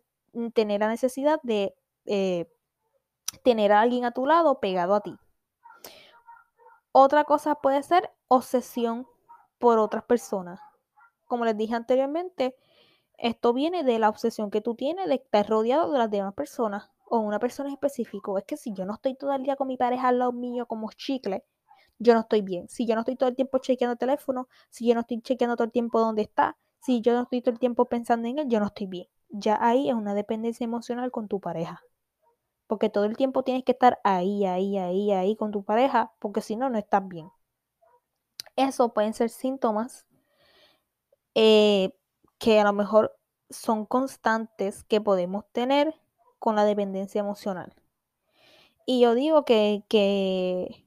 tener la necesidad de eh, tener a alguien a tu lado pegado a ti. Otra cosa puede ser obsesión por otras personas. Como les dije anteriormente, esto viene de la obsesión que tú tienes de estar rodeado de las demás personas o una persona en específico. Es que si yo no estoy todo el día con mi pareja al lado mío como chicle, yo no estoy bien. Si yo no estoy todo el tiempo chequeando el teléfono, si yo no estoy chequeando todo el tiempo dónde está, si yo no estoy todo el tiempo pensando en él, yo no estoy bien. Ya ahí es una dependencia emocional con tu pareja. Porque todo el tiempo tienes que estar ahí, ahí, ahí, ahí con tu pareja, porque si no, no estás bien. Eso pueden ser síntomas eh, que a lo mejor son constantes que podemos tener con la dependencia emocional. Y yo digo que, que,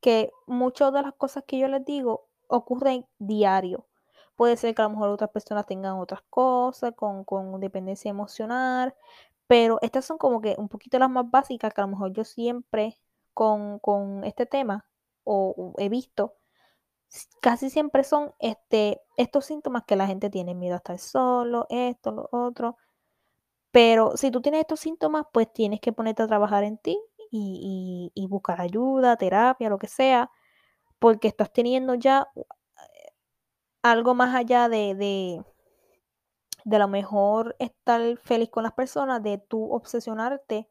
que muchas de las cosas que yo les digo ocurren diario. Puede ser que a lo mejor otras personas tengan otras cosas con, con dependencia emocional, Pero estas son como que un poquito las más básicas que a lo mejor yo siempre con, con este tema o, o he visto, casi siempre son este, estos síntomas que la gente tiene, miedo a estar solo, esto, lo otro. Pero si tú tienes estos síntomas, pues tienes que ponerte a trabajar en ti y, y, buscar ayuda, terapia, lo que sea, porque estás teniendo ya algo más allá de, de, de lo mejor estar feliz con las personas, de tú obsesionarte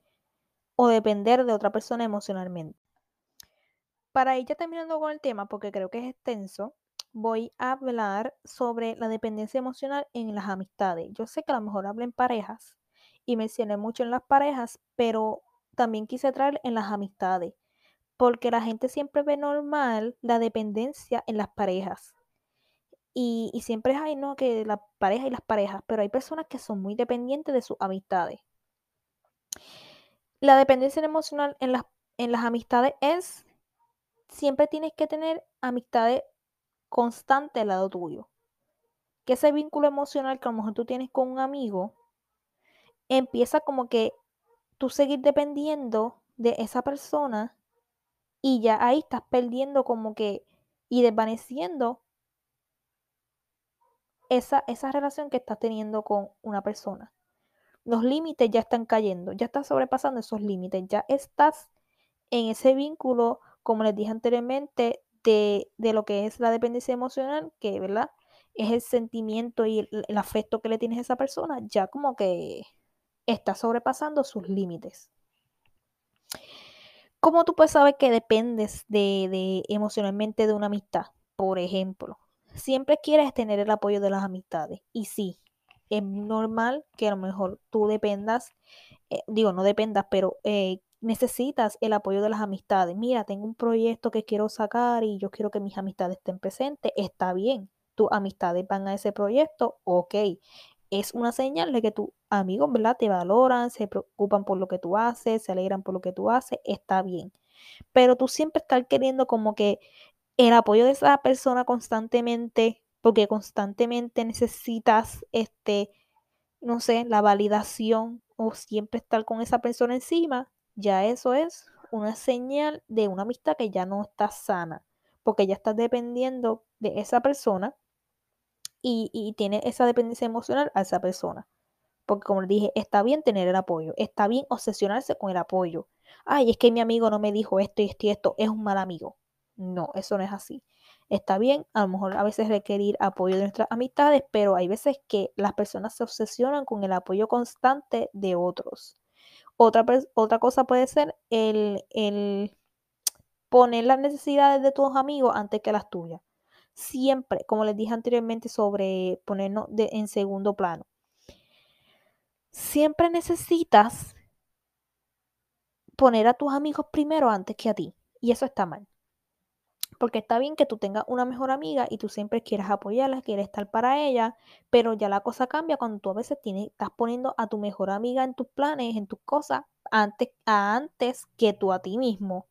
o depender de otra persona emocionalmente. Para ir ya terminando con el tema, porque creo que es extenso, voy a hablar sobre la dependencia emocional en las amistades. Yo sé que a lo mejor hablo en parejas y mencioné mucho en las parejas, pero también quise traer en las amistades, porque la gente siempre ve normal la dependencia en las parejas. Y, y siempre hay, ¿no? Que la pareja y las parejas, pero hay personas que son muy dependientes de sus amistades. La dependencia emocional en las, en las amistades es, siempre tienes que tener amistades constantes al lado tuyo. Que ese vínculo emocional que a lo mejor tú tienes con un amigo, empieza como que tú seguir dependiendo de esa persona y ya ahí estás perdiendo como que y desvaneciendo esa, esa relación que estás teniendo con una persona. Los límites ya están cayendo, ya estás sobrepasando esos límites, ya estás en ese vínculo, como les dije anteriormente, de, de lo que es la dependencia emocional, que, ¿verdad? Es el sentimiento y el, afecto que le tienes a esa persona, ya como que está sobrepasando sus límites. ¿Cómo tú puedes saber que dependes de, de, emocionalmente de una amistad? Por ejemplo, siempre quieres tener el apoyo de las amistades. Y sí, es normal que a lo mejor tú dependas, eh, digo, no dependas, pero eh, necesitas el apoyo de las amistades. Mira, tengo un proyecto que quiero sacar y yo quiero que mis amistades estén presentes. Está bien, tus amistades van a ese proyecto, ok. Es una señal de que tus amigos, ¿verdad? Te valoran, se preocupan por lo que tú haces, se alegran por lo que tú haces, está bien. Pero tú siempre estás queriendo como que el apoyo de esa persona constantemente, porque constantemente necesitas, este, no sé, la validación o siempre estar con esa persona encima, ya eso es una señal de una amistad que ya no está sana, porque ya estás dependiendo de esa persona y, tiene esa dependencia emocional a esa persona. Porque como les dije, está bien tener el apoyo, está bien obsesionarse con el apoyo. Ay, es que mi amigo no me dijo esto y esto y esto, es un mal amigo. No, eso no es así. Está bien, a lo mejor a veces requerir apoyo de nuestras amistades, pero hay veces que las personas se obsesionan con el apoyo constante de otros. Otra, otra cosa puede ser el, el poner las necesidades de tus amigos antes que las tuyas. Siempre, como les dije anteriormente, sobre ponernos en segundo plano. Siempre necesitas poner a tus amigos primero antes que a ti. Y eso está mal. Porque está bien que tú tengas una mejor amiga y tú siempre quieras apoyarla, quieres estar para ella, pero ya la cosa cambia cuando tú a veces tienes, estás poniendo a tu mejor amiga en tus planes, en tus cosas, antes, antes que tú a ti mismo.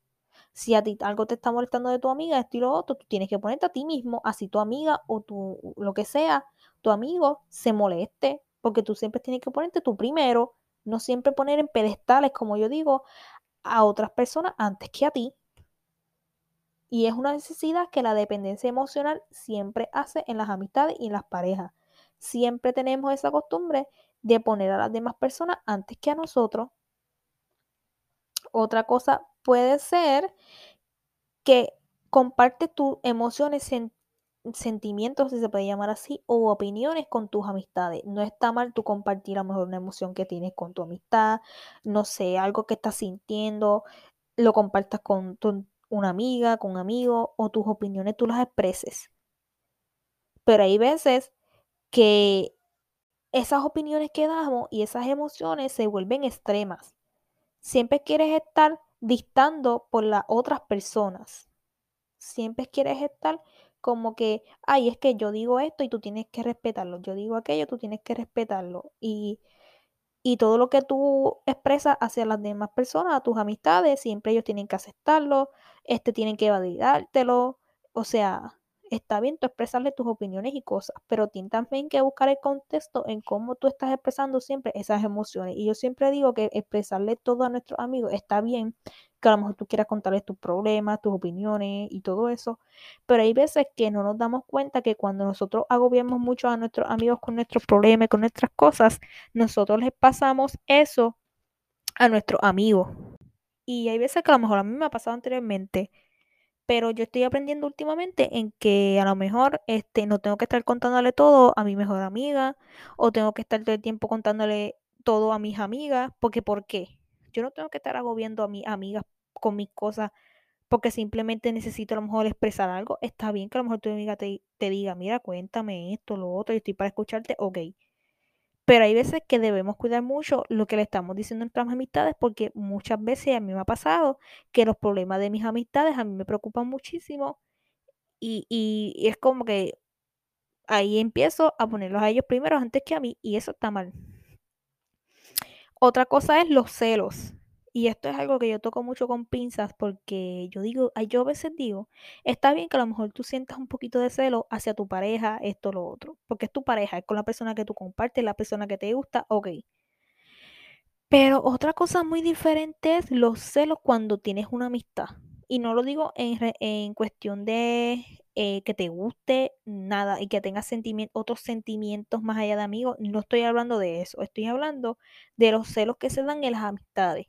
Si a ti algo te está molestando de tu amiga, esto y lo otro, tú tienes que ponerte a ti mismo, así tu amiga o tu, lo que sea, tu amigo se moleste, porque tú siempre tienes que ponerte tú primero, no siempre poner en pedestales, como yo digo, a otras personas antes que a ti. Y es una necesidad que la dependencia emocional siempre hace en las amistades y en las parejas. Siempre tenemos esa costumbre de poner a las demás personas antes que a nosotros. Otra cosa puede ser que comparte tus emociones, sen sentimientos, si se puede llamar así, o opiniones con tus amistades. No está mal tú compartir a lo mejor una emoción que tienes con tu amistad, no sé, algo que estás sintiendo, lo compartas con tu una amiga, con un amigo, o tus opiniones tú las expreses. Pero hay veces que esas opiniones que damos y esas emociones se vuelven extremas. Siempre quieres estar dictando por las otras personas. Siempre quieres estar como que, ay, es que yo digo esto y tú tienes que respetarlo. Yo digo aquello, tú tienes que respetarlo. Y y todo lo que tú expresas hacia las demás personas, a tus amistades, siempre ellos tienen que aceptarlo, este tienen que validártelo. O sea, está bien tú expresarle tus opiniones y cosas, pero tienes también que buscar el contexto en cómo tú estás expresando siempre esas emociones. Y yo siempre digo que expresarle todo a nuestros amigos está bien, a lo mejor tú quieras contarles tus problemas, tus opiniones y todo eso, pero hay veces que no nos damos cuenta que cuando nosotros agobiamos mucho a nuestros amigos con nuestros problemas, con nuestras cosas, nosotros les pasamos eso a nuestros amigos. Y hay veces que a lo mejor a mí me ha pasado anteriormente, pero yo estoy aprendiendo últimamente en que a lo mejor este, no tengo que estar contándole todo a mi mejor amiga o tengo que estar todo el tiempo contándole todo a mis amigas, porque ¿por qué? Yo no tengo que estar agobiando a mis amigas con mis cosas porque simplemente necesito a lo mejor expresar algo. Está bien que a lo mejor tu amiga te, te diga, mira, cuéntame esto, lo otro, yo estoy para escucharte, ok. Pero hay veces que debemos cuidar mucho lo que le estamos diciendo a nuestras amistades porque muchas veces a mí me ha pasado que los problemas de mis amistades a mí me preocupan muchísimo y, y, es como que ahí empiezo a ponerlos a ellos primero antes que a mí y eso está mal. Otra cosa es los celos. Y esto es algo que yo toco mucho con pinzas porque yo digo, yo a veces digo, está bien que a lo mejor tú sientas un poquito de celo hacia tu pareja, esto, lo otro, porque es tu pareja, es con la persona que tú compartes, la persona que te gusta, ok. Pero otra cosa muy diferente es los celos cuando tienes una amistad. Y no lo digo en, cuestión de eh, que te guste nada y que tengas otros sentimientos más allá de amigos. No estoy hablando de eso. Estoy hablando de los celos que se dan en las amistades.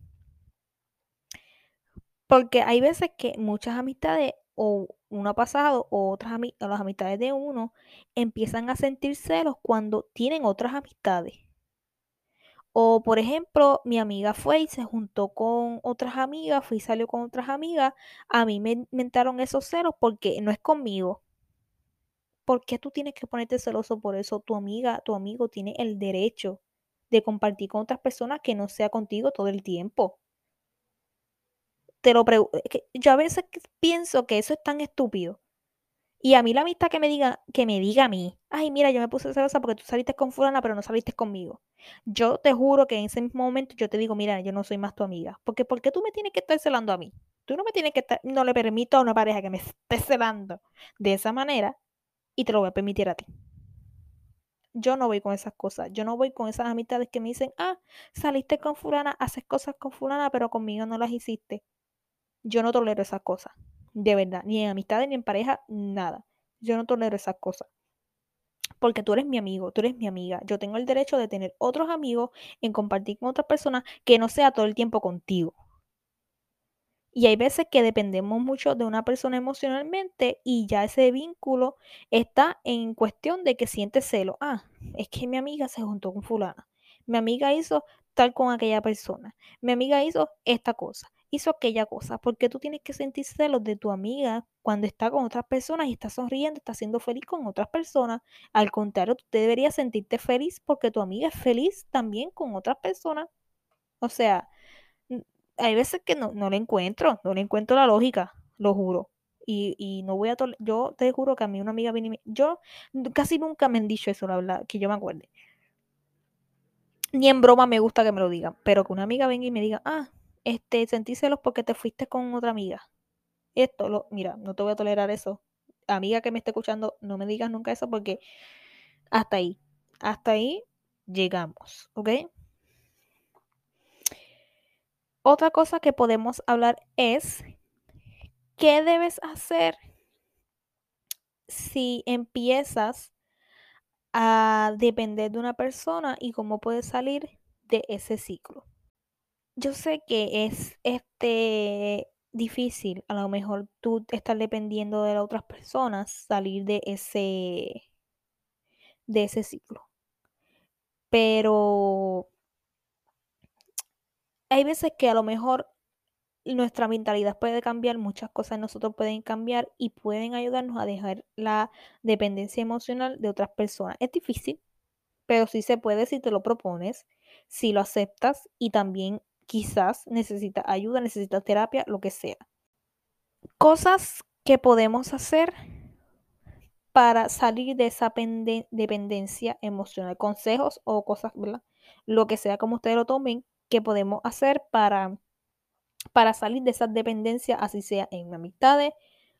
Porque hay veces que muchas amistades o uno ha pasado o otras las amistades de uno empiezan a sentir celos cuando tienen otras amistades. O por ejemplo, mi amiga fue y se juntó con otras amigas, fue y salió con otras amigas. A mí me inventaron esos celos porque no es conmigo. ¿Por qué tú tienes que ponerte celoso por eso? Tu amiga, tu amigo tiene el derecho de compartir con otras personas que no sea contigo todo el tiempo te lo yo a veces pienso que eso es tan estúpido. Y a mí la amistad que me diga, que me diga a mí, ay, mira, yo me puse celosa porque tú saliste con fulana, pero no saliste conmigo. Yo te juro que en ese mismo momento yo te digo, mira, yo no soy más tu amiga. Porque ¿por qué tú me tienes que estar celando a mí? Tú no me tienes que estar, no le permito a una pareja que me esté celando de esa manera y te lo voy a permitir a ti. Yo no voy con esas cosas. Yo no voy con esas amistades que me dicen, ah, saliste con fulana, haces cosas con fulana, pero conmigo no las hiciste. Yo no tolero esas cosas. De verdad. Ni en amistades ni en pareja, nada. Yo no tolero esas cosas. Porque tú eres mi amigo, tú eres mi amiga. Yo tengo el derecho de tener otros amigos, en compartir con otras personas que no sea todo el tiempo contigo. Y hay veces que dependemos mucho de una persona emocionalmente y ya ese vínculo está en cuestión de que siente celo. Ah, es que mi amiga se juntó con fulana. Mi amiga hizo tal con aquella persona. Mi amiga hizo esta cosa hizo aquella cosa, porque tú tienes que sentir celos de tu amiga cuando está con otras personas y está sonriendo, está siendo feliz con otras personas. Al contrario, tú deberías sentirte feliz porque tu amiga es feliz también con otras personas. O sea, hay veces que no, no le encuentro, no le encuentro la lógica, lo juro. Y, y no voy a yo te juro que a mí una amiga viene y me, yo casi nunca me han dicho eso, la verdad, que yo me acuerde. Ni en broma me gusta que me lo digan, pero que una amiga venga y me diga, ah, este, sentí celos porque te fuiste con otra amiga. Esto, lo, mira, no te voy a tolerar eso. Amiga que me esté escuchando, no me digas nunca eso porque hasta ahí, hasta ahí llegamos, ¿ok? Otra cosa que podemos hablar es, ¿qué debes hacer si empiezas a depender de una persona y cómo puedes salir de ese ciclo? Yo sé que es, este, difícil, a lo mejor tú estar dependiendo de las otras personas, salir de ese de ese ciclo. Pero hay veces que a lo mejor nuestra mentalidad puede cambiar, muchas cosas nosotros pueden cambiar y pueden ayudarnos a dejar la dependencia emocional de otras personas. Es difícil, pero sí se puede si te lo propones, si lo aceptas y también quizás necesita ayuda, necesita terapia, lo que sea. Cosas que podemos hacer para salir de esa dependencia emocional. Consejos o cosas, ¿verdad? Lo que sea como ustedes lo tomen, que podemos hacer para, para salir de esa dependencia, así sea en amistades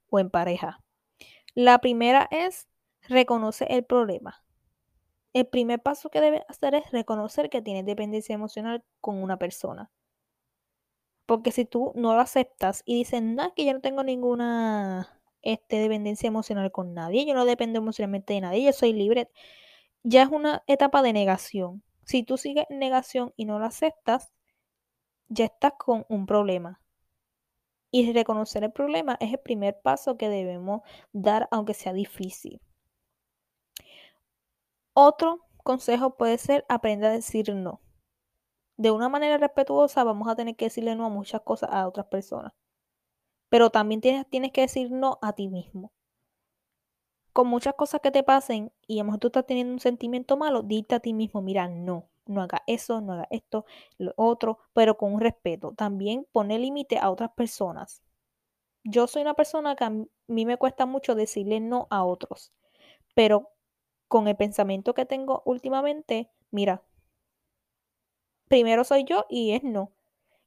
o en pareja. La primera es reconocer el problema. El primer paso que debes hacer es reconocer que tienes dependencia emocional con una persona. Porque si tú no lo aceptas y dices, no, que yo no tengo ninguna este, dependencia emocional con nadie, yo no dependo emocionalmente de nadie, yo soy libre, ya es una etapa de negación. Si tú sigues negación y no lo aceptas, ya estás con un problema. Y reconocer el problema es el primer paso que debemos dar, aunque sea difícil. Otro consejo puede ser aprender a decir no. De una manera respetuosa vamos a tener que decirle no a muchas cosas a otras personas. Pero también tienes, tienes que decir no a ti mismo. Con muchas cosas que te pasen y a lo mejor tú estás teniendo un sentimiento malo, dite a ti mismo, mira, no, no haga eso, no haga esto, lo otro, pero con un respeto. También pone límite a otras personas. Yo soy una persona que a mí me cuesta mucho decirle no a otros, pero con el pensamiento que tengo últimamente, mira, primero soy yo y es no.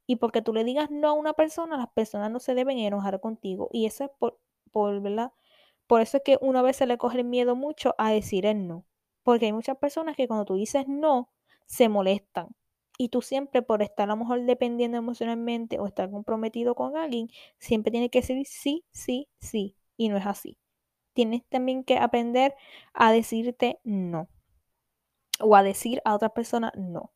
Y porque tú le digas no a una persona, las personas no se deben enojar contigo. Y eso es por, por ¿verdad? Por eso es que una vez se le coge el miedo mucho a decir el no. Porque hay muchas personas que cuando tú dices no, se molestan. Y tú siempre, por estar a lo mejor dependiendo emocionalmente o estar comprometido con alguien, siempre tienes que decir sí, sí, sí. Y no es así tienes también que aprender a decirte no. O a decir a otra persona no.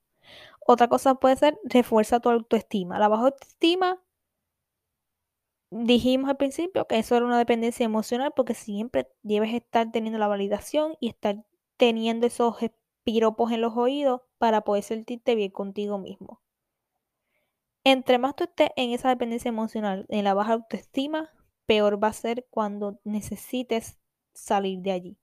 Otra cosa puede ser refuerza tu autoestima. La baja autoestima, dijimos al principio que eso era una dependencia emocional porque siempre debes estar teniendo la validación y estar teniendo esos piropos en los oídos para poder sentirte bien contigo mismo. Entre más tú estés en esa dependencia emocional, en la baja autoestima, peor va a ser cuando necesites salir de allí.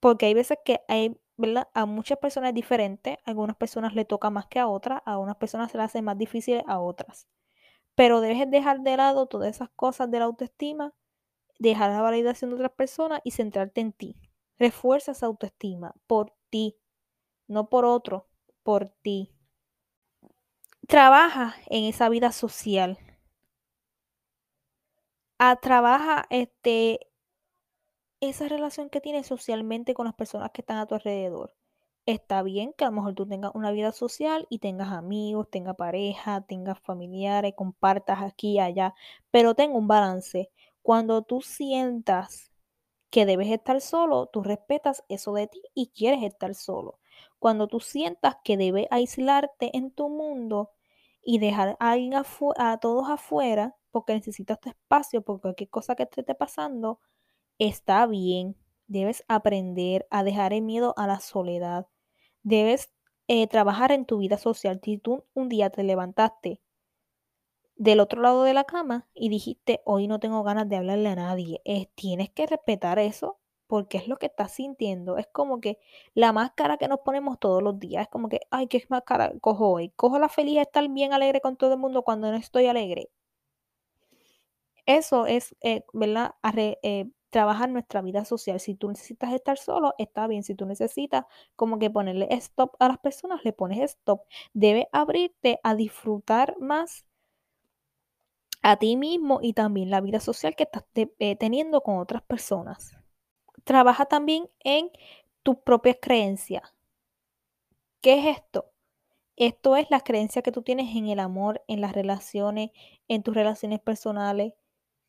Porque hay veces que hay, ¿verdad? A muchas personas es diferente, algunas personas le toca más que a otras, a unas personas se le hace más difícil a otras. Pero debes dejar de lado todas esas cosas de la autoestima, dejar la validación de otras personas y centrarte en ti. Refuerza esa autoestima por ti, no por otro, por ti. Trabaja en esa vida social a, trabaja este, esa relación que tienes socialmente con las personas que están a tu alrededor. Está bien que a lo mejor tú tengas una vida social y tengas amigos, tengas pareja, tengas familiares, compartas aquí y allá, pero ten un balance. Cuando tú sientas que debes estar solo, tú respetas eso de ti y quieres estar solo. Cuando tú sientas que debes aislarte en tu mundo y dejar a, alguien a todos afuera, porque necesitas tu espacio, porque cualquier cosa que te esté pasando, está bien. Debes aprender a dejar el miedo a la soledad. Debes eh, trabajar en tu vida social. Si tú un día te levantaste del otro lado de la cama y dijiste, hoy no tengo ganas de hablarle a nadie, tienes que respetar eso porque es lo que estás sintiendo. Es como que la máscara que nos ponemos todos los días. Es como que, ay, ¿qué máscara cojo hoy? Cojo la feliz estar bien alegre con todo el mundo cuando no estoy alegre. Eso es, eh, ¿verdad? Eh, trabajar nuestra vida social. Si tú necesitas estar solo, está bien. Si tú necesitas como que ponerle stop a las personas, le pones stop. Debe abrirte a disfrutar más a ti mismo y también la vida social que estás eh, teniendo con otras personas. Trabaja también en tus propias creencias. ¿Qué es esto? Esto es la creencia que tú tienes en el amor, en las relaciones, en tus relaciones personales,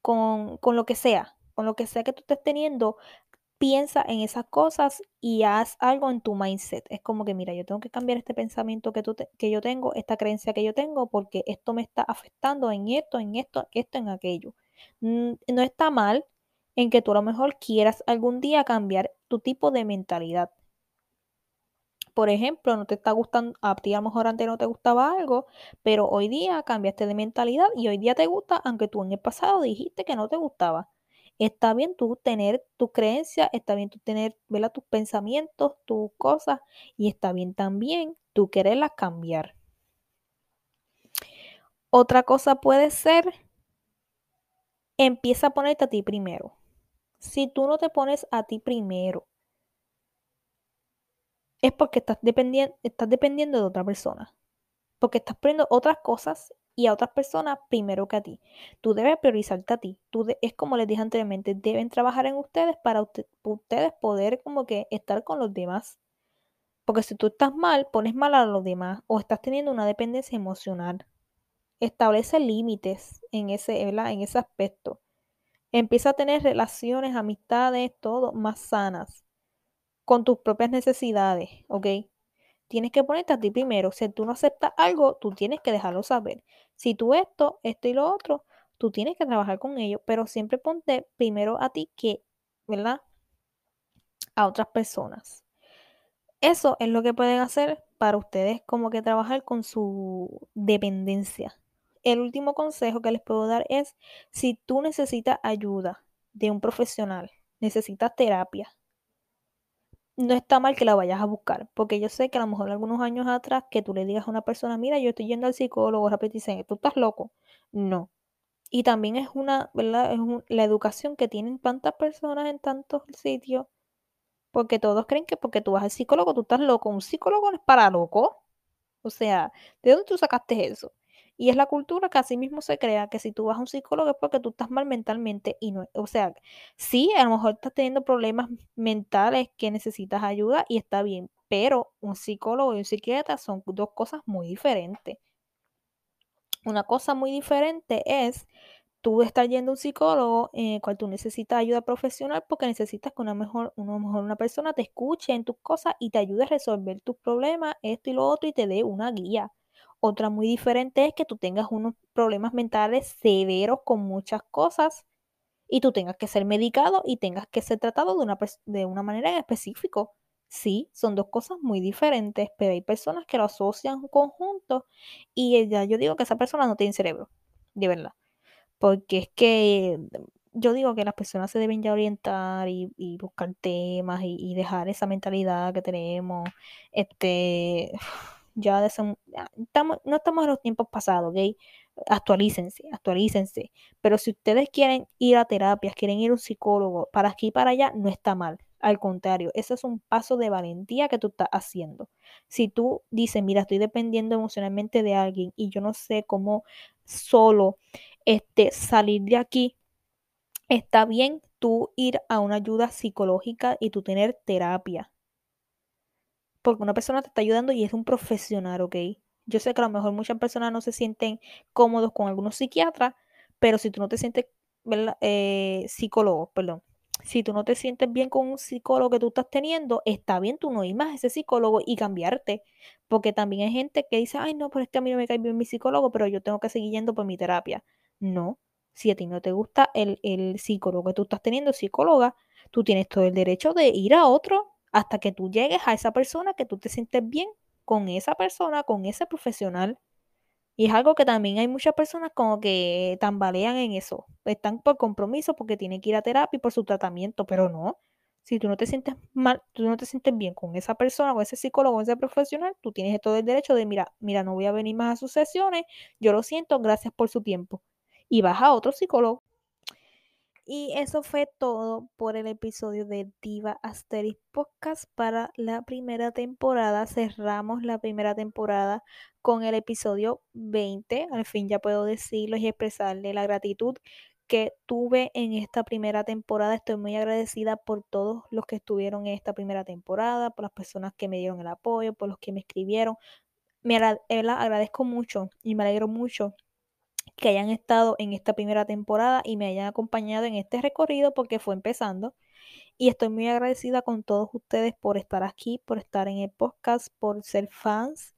con, lo que sea, con lo que sea que tú estés teniendo, piensa en esas cosas y haz algo en tu mindset. Es como que, mira, yo tengo que cambiar este pensamiento que, tú que yo tengo, esta creencia que yo tengo, porque esto me está afectando en esto, en esto, esto, en aquello. No está mal en que tú a lo mejor quieras algún día cambiar tu tipo de mentalidad por ejemplo, no te está gustando, a ti a lo mejor antes no te gustaba algo, pero hoy día cambiaste de mentalidad y hoy día te gusta, aunque tú en el pasado dijiste que no te gustaba. Está bien tú tener tu creencia, está bien tú tener, ¿verdad? tus pensamientos, tus cosas, y está bien también tú quererlas cambiar. Otra cosa puede ser, empieza a ponerte a ti primero. Si tú no te pones a ti primero, es porque estás dependiendo, estás dependiendo de otra persona. Porque estás poniendo otras cosas y a otras personas primero que a ti. Tú debes priorizarte a ti. Tú es como les dije anteriormente, deben trabajar en ustedes para ustedes poder como que estar con los demás. Porque si tú estás mal, pones mal a los demás o estás teniendo una dependencia emocional. Establece límites en ese, en ese aspecto. Empieza a tener relaciones, amistades, todo más sanas, con tus propias necesidades, ¿ok? Tienes que ponerte a ti primero. Si tú no aceptas algo, tú tienes que dejarlo saber. Si tú esto, esto y lo otro, tú tienes que trabajar con ello, pero siempre ponte primero a ti que, ¿verdad? A otras personas. Eso es lo que pueden hacer para ustedes como que trabajar con su dependencia el último consejo que les puedo dar es, si tú necesitas ayuda de un profesional, necesitas terapia, no está mal que la vayas a buscar, porque yo sé que a lo mejor algunos años atrás que tú le digas a una persona, mira, yo estoy yendo al psicólogo, rápido dicen, tú estás loco. No. Y también es una, ¿verdad? Es la educación que tienen tantas personas en tantos sitios, porque todos creen que porque tú vas al psicólogo, tú estás loco. Un psicólogo no es para loco. O sea, ¿de dónde tú sacaste eso? Y es la cultura que así mismo se crea, que si tú vas a un psicólogo es porque tú estás mal mentalmente y no, o sea, sí, a lo mejor estás teniendo problemas mentales que necesitas ayuda y está bien, pero un psicólogo y un psiquiatra son dos cosas muy diferentes. Una cosa muy diferente es tú estar yendo a un psicólogo en el cual tú necesitas ayuda profesional porque necesitas que una mejor, una, mejor una persona te escuche en tus cosas y te ayude a resolver tus problemas, esto y lo otro, y te dé una guía. Otra muy diferente es que tú tengas unos problemas mentales severos con muchas cosas y tú tengas que ser medicado y tengas que ser tratado de una, de una manera en específico. Sí, son dos cosas muy diferentes, pero hay personas que lo asocian conjunto y ya yo digo que esa persona no tiene cerebro, de verdad. Porque es que yo digo que las personas se deben ya orientar y, buscar temas y, y, dejar esa mentalidad que tenemos. Este ya estamos, no estamos en los tiempos pasados, ¿ok? Actualícense, actualícense. Pero si ustedes quieren ir a terapias, quieren ir a un psicólogo, para aquí y para allá, no está mal. Al contrario, ese es un paso de valentía que tú estás haciendo. Si tú dices, mira, estoy dependiendo emocionalmente de alguien y yo no sé cómo solo este, salir de aquí, está bien tú ir a una ayuda psicológica y tú tener terapia porque una persona te está ayudando y es un profesional, ¿ok? Yo sé que a lo mejor muchas personas no se sienten cómodos con algunos psiquiatras, pero si tú no te sientes, eh, psicólogo, perdón, si tú no te sientes bien con un psicólogo que tú estás teniendo, está bien tú no ir más a ese psicólogo y cambiarte. Porque también hay gente que dice, ay, no, pero es que a mí no me cae bien mi psicólogo, pero yo tengo que seguir yendo por mi terapia. No, si a ti no te gusta el, el psicólogo que tú estás teniendo, psicóloga, tú tienes todo el derecho de ir a otro hasta que tú llegues a esa persona que tú te sientes bien con esa persona, con ese profesional. Y es algo que también hay muchas personas como que tambalean en eso. Están por compromiso porque tienen que ir a terapia y por su tratamiento, pero no. Si tú no te sientes mal, tú no te sientes bien con esa persona, con ese psicólogo, con ese profesional, tú tienes todo el derecho de, mira, mira, no voy a venir más a sus sesiones, yo lo siento, gracias por su tiempo. Y vas a otro psicólogo. Y eso fue todo por el episodio de Diva Asterix Podcast para la primera temporada. Cerramos la primera temporada con el episodio 20. Al fin ya puedo decirlo y expresarle la gratitud que tuve en esta primera temporada. Estoy muy agradecida por todos los que estuvieron en esta primera temporada, por las personas que me dieron el apoyo, por los que me escribieron. Me agradezco mucho y me alegro mucho que hayan estado en esta primera temporada y me hayan acompañado en este recorrido porque fue empezando. Y estoy muy agradecida con todos ustedes por estar aquí, por estar en el podcast, por ser fans,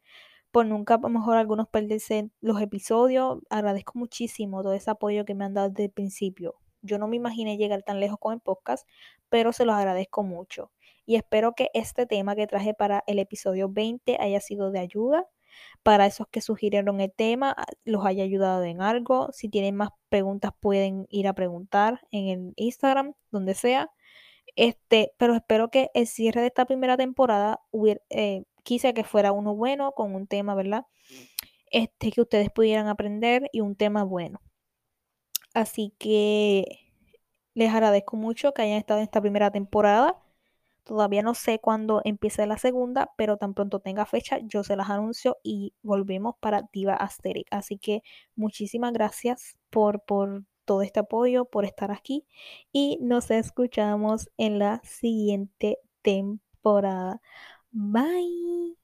por nunca a lo mejor algunos perderse los episodios. Agradezco muchísimo todo ese apoyo que me han dado desde el principio. Yo no me imaginé llegar tan lejos con el podcast, pero se los agradezco mucho. Y espero que este tema que traje para el episodio 20 haya sido de ayuda para esos que sugirieron el tema, ah, los haya ayudado en algo. Si tienen más preguntas, pueden ir a preguntar en el Instagram, donde sea. Este, pero espero que el cierre de esta primera temporada hubiera, eh, quise que fuera uno bueno, con un tema, ¿verdad? Este, que ustedes pudieran aprender y un tema bueno. Así que les agradezco mucho que hayan estado en esta primera temporada. Todavía no sé cuándo empiece la segunda, pero tan pronto tenga fecha, yo se las anuncio y volvemos para Diva Asterix. Así que muchísimas gracias por, por todo este apoyo, por estar aquí y nos escuchamos en la siguiente temporada. Bye.